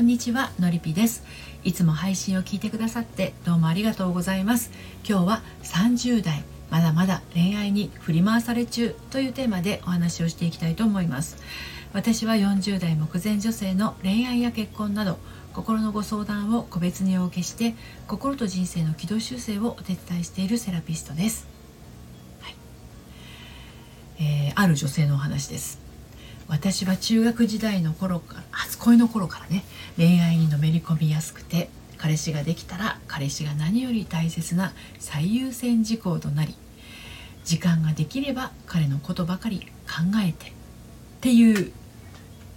んにちはのりぴです。いつも配信を聞いてくださってどうもありがとうございます。今日は30代まだまだ恋愛に振り回され中というテーマでお話をしていきたいと思います。私は40代目前女性の恋愛や結婚など心のご相談を個別にお受けして心と人生の軌道修正をお手伝いしているセラピストです、はい。えー、ある女性のお話です。私は中学時代の頃から初恋の頃からね恋愛にのめり込みやすくて彼氏ができたら彼氏が何より大切な最優先事項となり時間ができれば彼のことばかり考えてっていう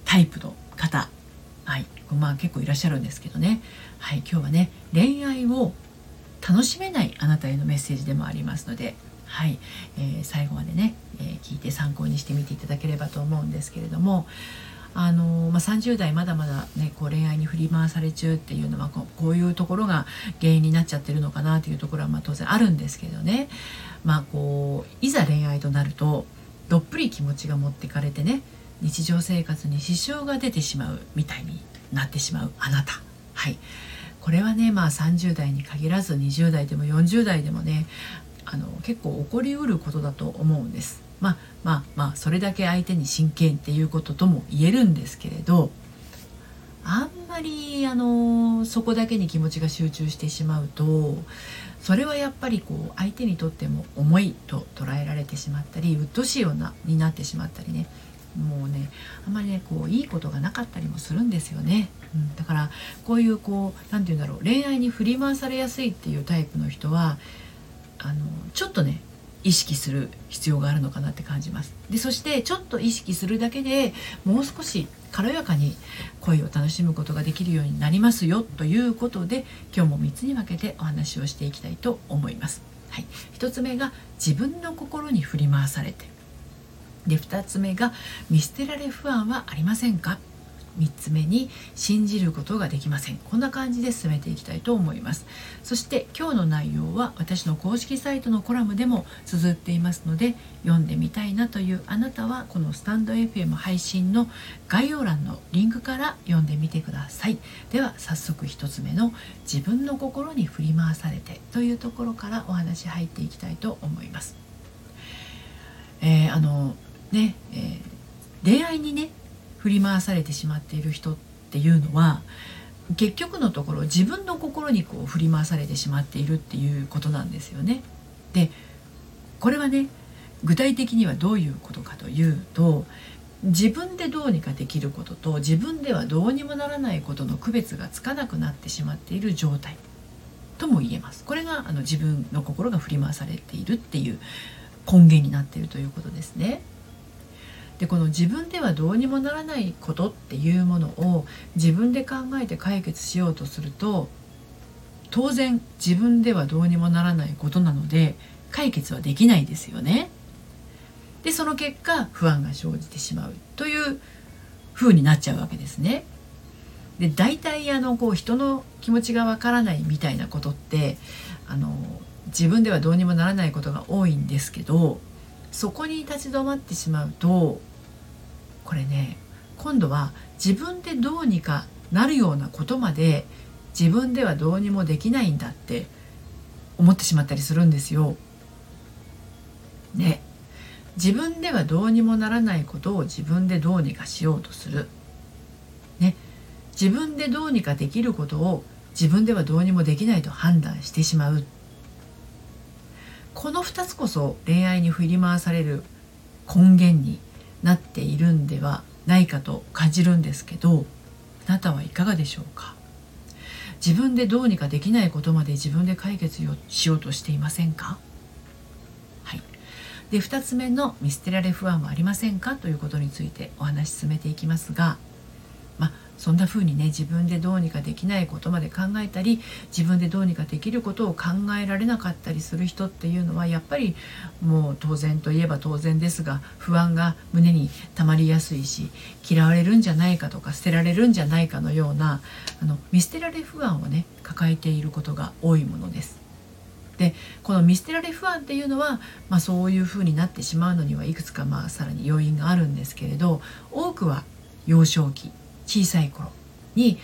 タイプの方はいまあ結構いらっしゃるんですけどね。はい今日はね恋愛を楽しめないあなたへのメッセージでもありますのではい、えー、最後までね、えー、聞いて参考にしてみていただければと思うんですけれどもあのまあ、30代まだまだ、ね、こう恋愛に振り回され中っていうのはこういうところが原因になっちゃってるのかなというところはま当然あるんですけどね、まあ、こういざ恋愛となるとどっぷり気持ちが持ってかれてね日常生活に支障が出てしまうみたいになってしまうあなた。はい。これはねまあ30代に限らず20代でも40代でもねあの結構起こりうることだと思うんです。まあまあまあそれだけ相手に真剣っていうこととも言えるんですけれどあんまりあのそこだけに気持ちが集中してしまうとそれはやっぱりこう相手にとっても重いと捉えられてしまったり鬱陶しいようなになってしまったりねもうねあんまりねこういいことがなかったりもするんですよね、うん、だからこういうこう何て言うんだろう恋愛に振り回されやすいっていうタイプの人はあのちょっとね意識する必要があるのかなって感じます。でそしてちょっと意識するだけでもう少し軽やかに恋を楽しむことができるようになりますよということで今日も3つに分けてお話をしていきたいと思います。はい、1つ目が自分の心に振り回されて。で2つ目が見捨てられ不安はありませんか？3つ目に信じることができません。こんな感じで進めていきたいと思います。そして今日の内容は私の公式サイトのコラムでも綴っていますので読んでみたいなというあなたはこのスタンド FM 配信の概要欄のリンクから読んでみてください。では早速1つ目の自分の心に振り回されてというところからお話入っていきたいと思います。えー、あのね、えー、恋愛にね振り回されてしまっている人っていうのは結局のところ自分の心にこう振り回されてしまっているっていうことなんですよね。でこれはね具体的にはどういうことかというと自分でどうにかできることと自分ではどうにもならないことの区別がつかなくなってしまっている状態とも言えます。これがあの自分の心が振り回されているっていう根源になっているということですね。でこの自分ではどうにもならないことっていうものを自分で考えて解決しようとすると当然自分ではどうにもならないことなので解決はできないですよね。でその結果不安が生じてしまうという風になっちゃうわけですね。で大体あのこう人の気持ちがわからないみたいなことってあの自分ではどうにもならないことが多いんですけどそこに立ち止まってしまうとこれね今度は自分でどうにかなるようなことまで自分ではどうにもできないんだって思ってしまったりするんですよ。ね自分ではどうにもならないことを自分でどうにかしようとする。ね自分でどうにかできることを自分ではどうにもできないと判断してしまうこの2つこそ恋愛に振り回される根源になっているんではないかと感じるんですけどあなたはいかがでしょうか？自分でどうにかできないことまで自分で解決しようとしていませんか？はい。で2つ目の見捨てられ不安はありませんか？ということについてお話し進めていきますがそんな風にね自分でどうにかできないことまで考えたり自分でどうにかできることを考えられなかったりする人っていうのはやっぱりもう当然といえば当然ですが不安が胸に溜まりやすいし嫌われるんじゃないかとか捨てられるんじゃないかのようなあの見捨てられ不安をね抱えていることが多いものです。でこの見捨てられ不安っていうのは、まあ、そういうふうになってしまうのにはいくつかまあさらに要因があるんですけれど多くは幼少期小さい頃に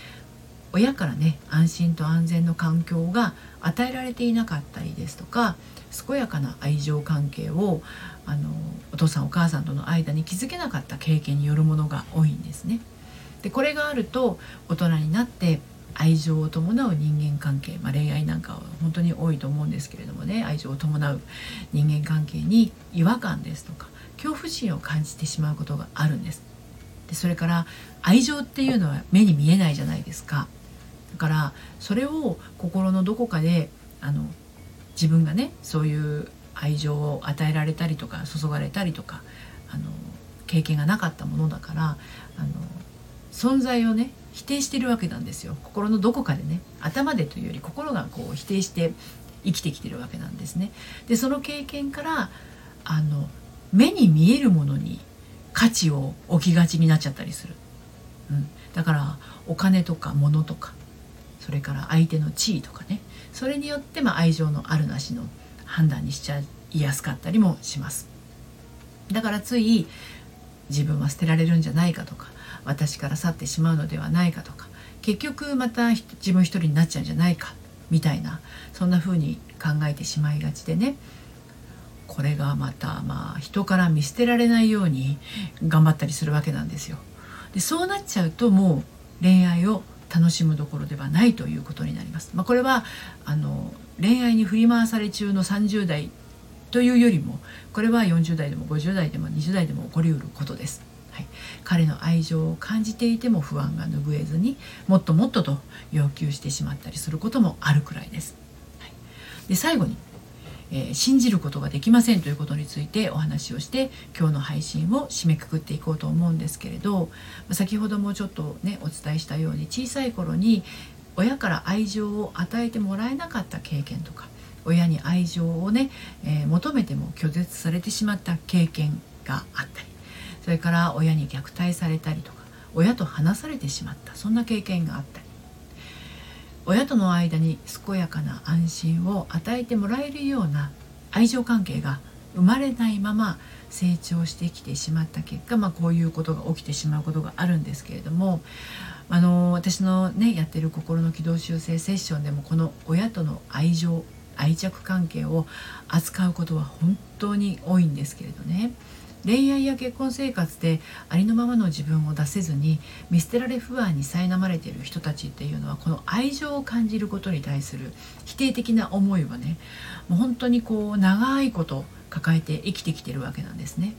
親からね安心と安全の環境が与えられていなかったりですとか健やかな愛情関係をあのお父さんお母さんとの間に築けなかった経験によるものが多いんですね。でこれがあると大人になって愛情を伴う人間関係、まあ、恋愛なんかは本当に多いと思うんですけれどもね愛情を伴う人間関係に違和感ですとか恐怖心を感じてしまうことがあるんです。でそれから愛情っていうのは目に見えないじゃないですか。だからそれを心のどこかであの自分がねそういう愛情を与えられたりとか注がれたりとかあの経験がなかったものだからあの存在をね否定してるわけなんですよ心のどこかでね頭でというより心がこう否定して生きてきてるわけなんですね。でその経験からあの目に見えるものに価値を置きがちになっちゃったりする、うん、だからお金とか物とかそれから相手の地位とかね。それによって、まあ、愛情のあるなしの判断にしちゃいやすかったりもします。だからつい自分は捨てられるんじゃないかとか私から去ってしまうのではないかとか結局また自分一人になっちゃうんじゃないかみたいなそんな風に考えてしまいがちでね。これがまたまあ人から見捨てられないように頑張ったりするわけなんですよ。でそうなっちゃうともう恋愛を楽しむどころではないということになります。まあ、これはあの恋愛に振り回され中の30代というよりもこれは40代でも50代でも20代でも起こりうることです。はい、彼の愛情を感じていても不安が拭えずにもっともっとと要求してしまったりすることもあるくらいです。はい、で最後にえー、信じることができませんということについてお話をして今日の配信を締めくくっていこうと思うんですけれど先ほどもちょっとねお伝えしたように小さい頃に親から愛情を与えてもらえなかった経験とか親に愛情をね、えー、求めても拒絶されてしまった経験があったりそれから親に虐待されたりとか親と話されてしまったそんな経験があったり。親との間に健やかな安心を与えてもらえるような愛情関係が生まれないまま成長してきてしまった結果、まあ、こういうことが起きてしまうことがあるんですけれどもあの私のねやってる心の軌道修正セッションでもこの親との愛情愛着関係を扱うことは本当に多いんですけれどね。恋愛や結婚生活でありのままの自分を出せずに見捨てられ不安に苛まれている人たちっていうのはこの愛情を感じることに対する否定的な思いはねもう本当にこう長いこと抱えて生きてきてるわけなんですね。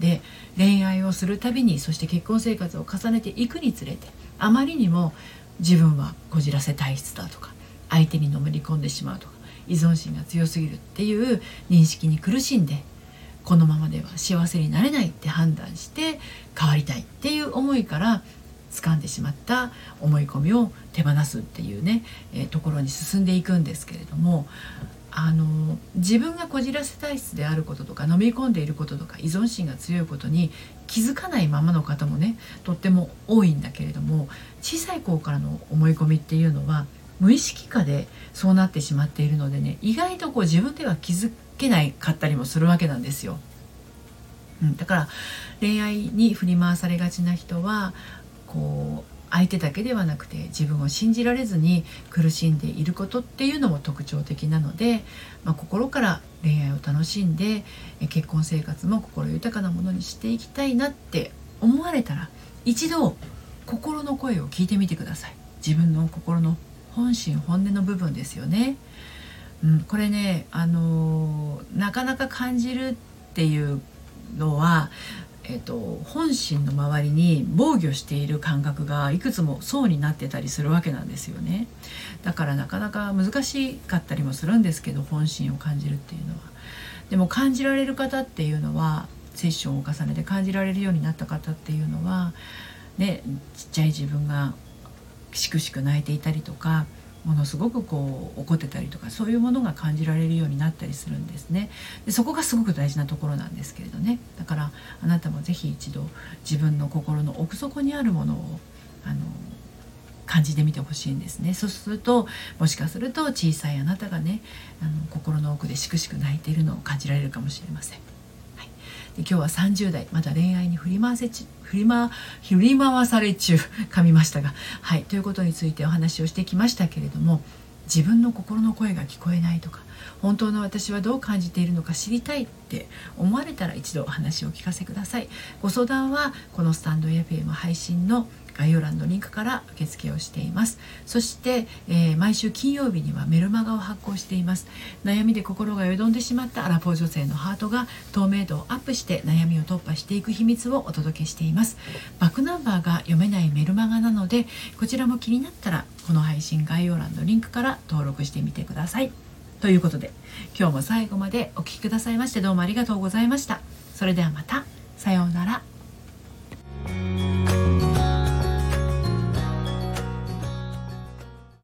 で恋愛をするたびにそして結婚生活を重ねていくにつれてあまりにも自分はこじらせ体質だとか相手にのめり込んでしまうとか依存心が強すぎるっていう認識に苦しんでこのままでは幸せになれないって判断して変わりたいっていう思いから掴んでしまった思い込みを手放すっていうね、えー、ところに進んでいくんですけれどもあの自分がこじらせ体質であることとか飲み込んでいることとか依存心が強いことに気づかないままの方もねとっても多いんだけれども小さい頃からの思い込みっていうのは無意識化でそうなってしまっているのでね意外とこう自分では気づけないかったりもするわけなんですよ。うん、だから恋愛に振り回されがちな人はこう相手だけではなくて自分を信じられずに苦しんでいることっていうのも特徴的なので、まあ、心から恋愛を楽しんで結婚生活も心豊かなものにしていきたいなって思われたら一度心の声を聞いてみてください自分の心の本心本音の部分ですよね。うん、これね、あのー、なかなか感じるっていうのは、えーと、本心の周りに防御している感覚がいくつも層になってたりするわけなんですよね。だからなかなか難しかったりもするんですけど本心を感じるっていうのは。でも感じられる方っていうのはセッションを重ねて感じられるようになった方っていうのはねちっちゃい自分がしくしく泣いていたりとかものすごくこう怒ってたりとかそういうものが感じられるようになったりするんですね。でそこがすごく大事なところなんですけれどね。だからあなたも是非一度自分の心の奥底にあるものをあの感じてみてほしいんですね。そうするともしかすると小さいあなたがねあの心の奥でしくしく泣いているのを感じられるかもしれません。今日は30代まだ恋愛に振り回せち振り回振り回され中噛みましたがはいということについてお話をしてきましたけれども自分の心の声が聞こえないとか本当の私はどう感じているのか知りたいって思われたら一度お話をお聞かせください。ご相談はこのスタンド FM 配信の概要欄のリンクから受付をしています。そして、えー、毎週金曜日にはメルマガを発行しています。悩みで心がよどんでしまったアラフォー女性のハートが透明度をアップして悩みを突破していく秘密をお届けしています。バックナンバーが読めないメルマガなのでこちらも気になったらこの配信概要欄のリンクから登録してみてください。ということで今日も最後までお聴きくださいましてどうもありがとうございました。それではまた。さようなら。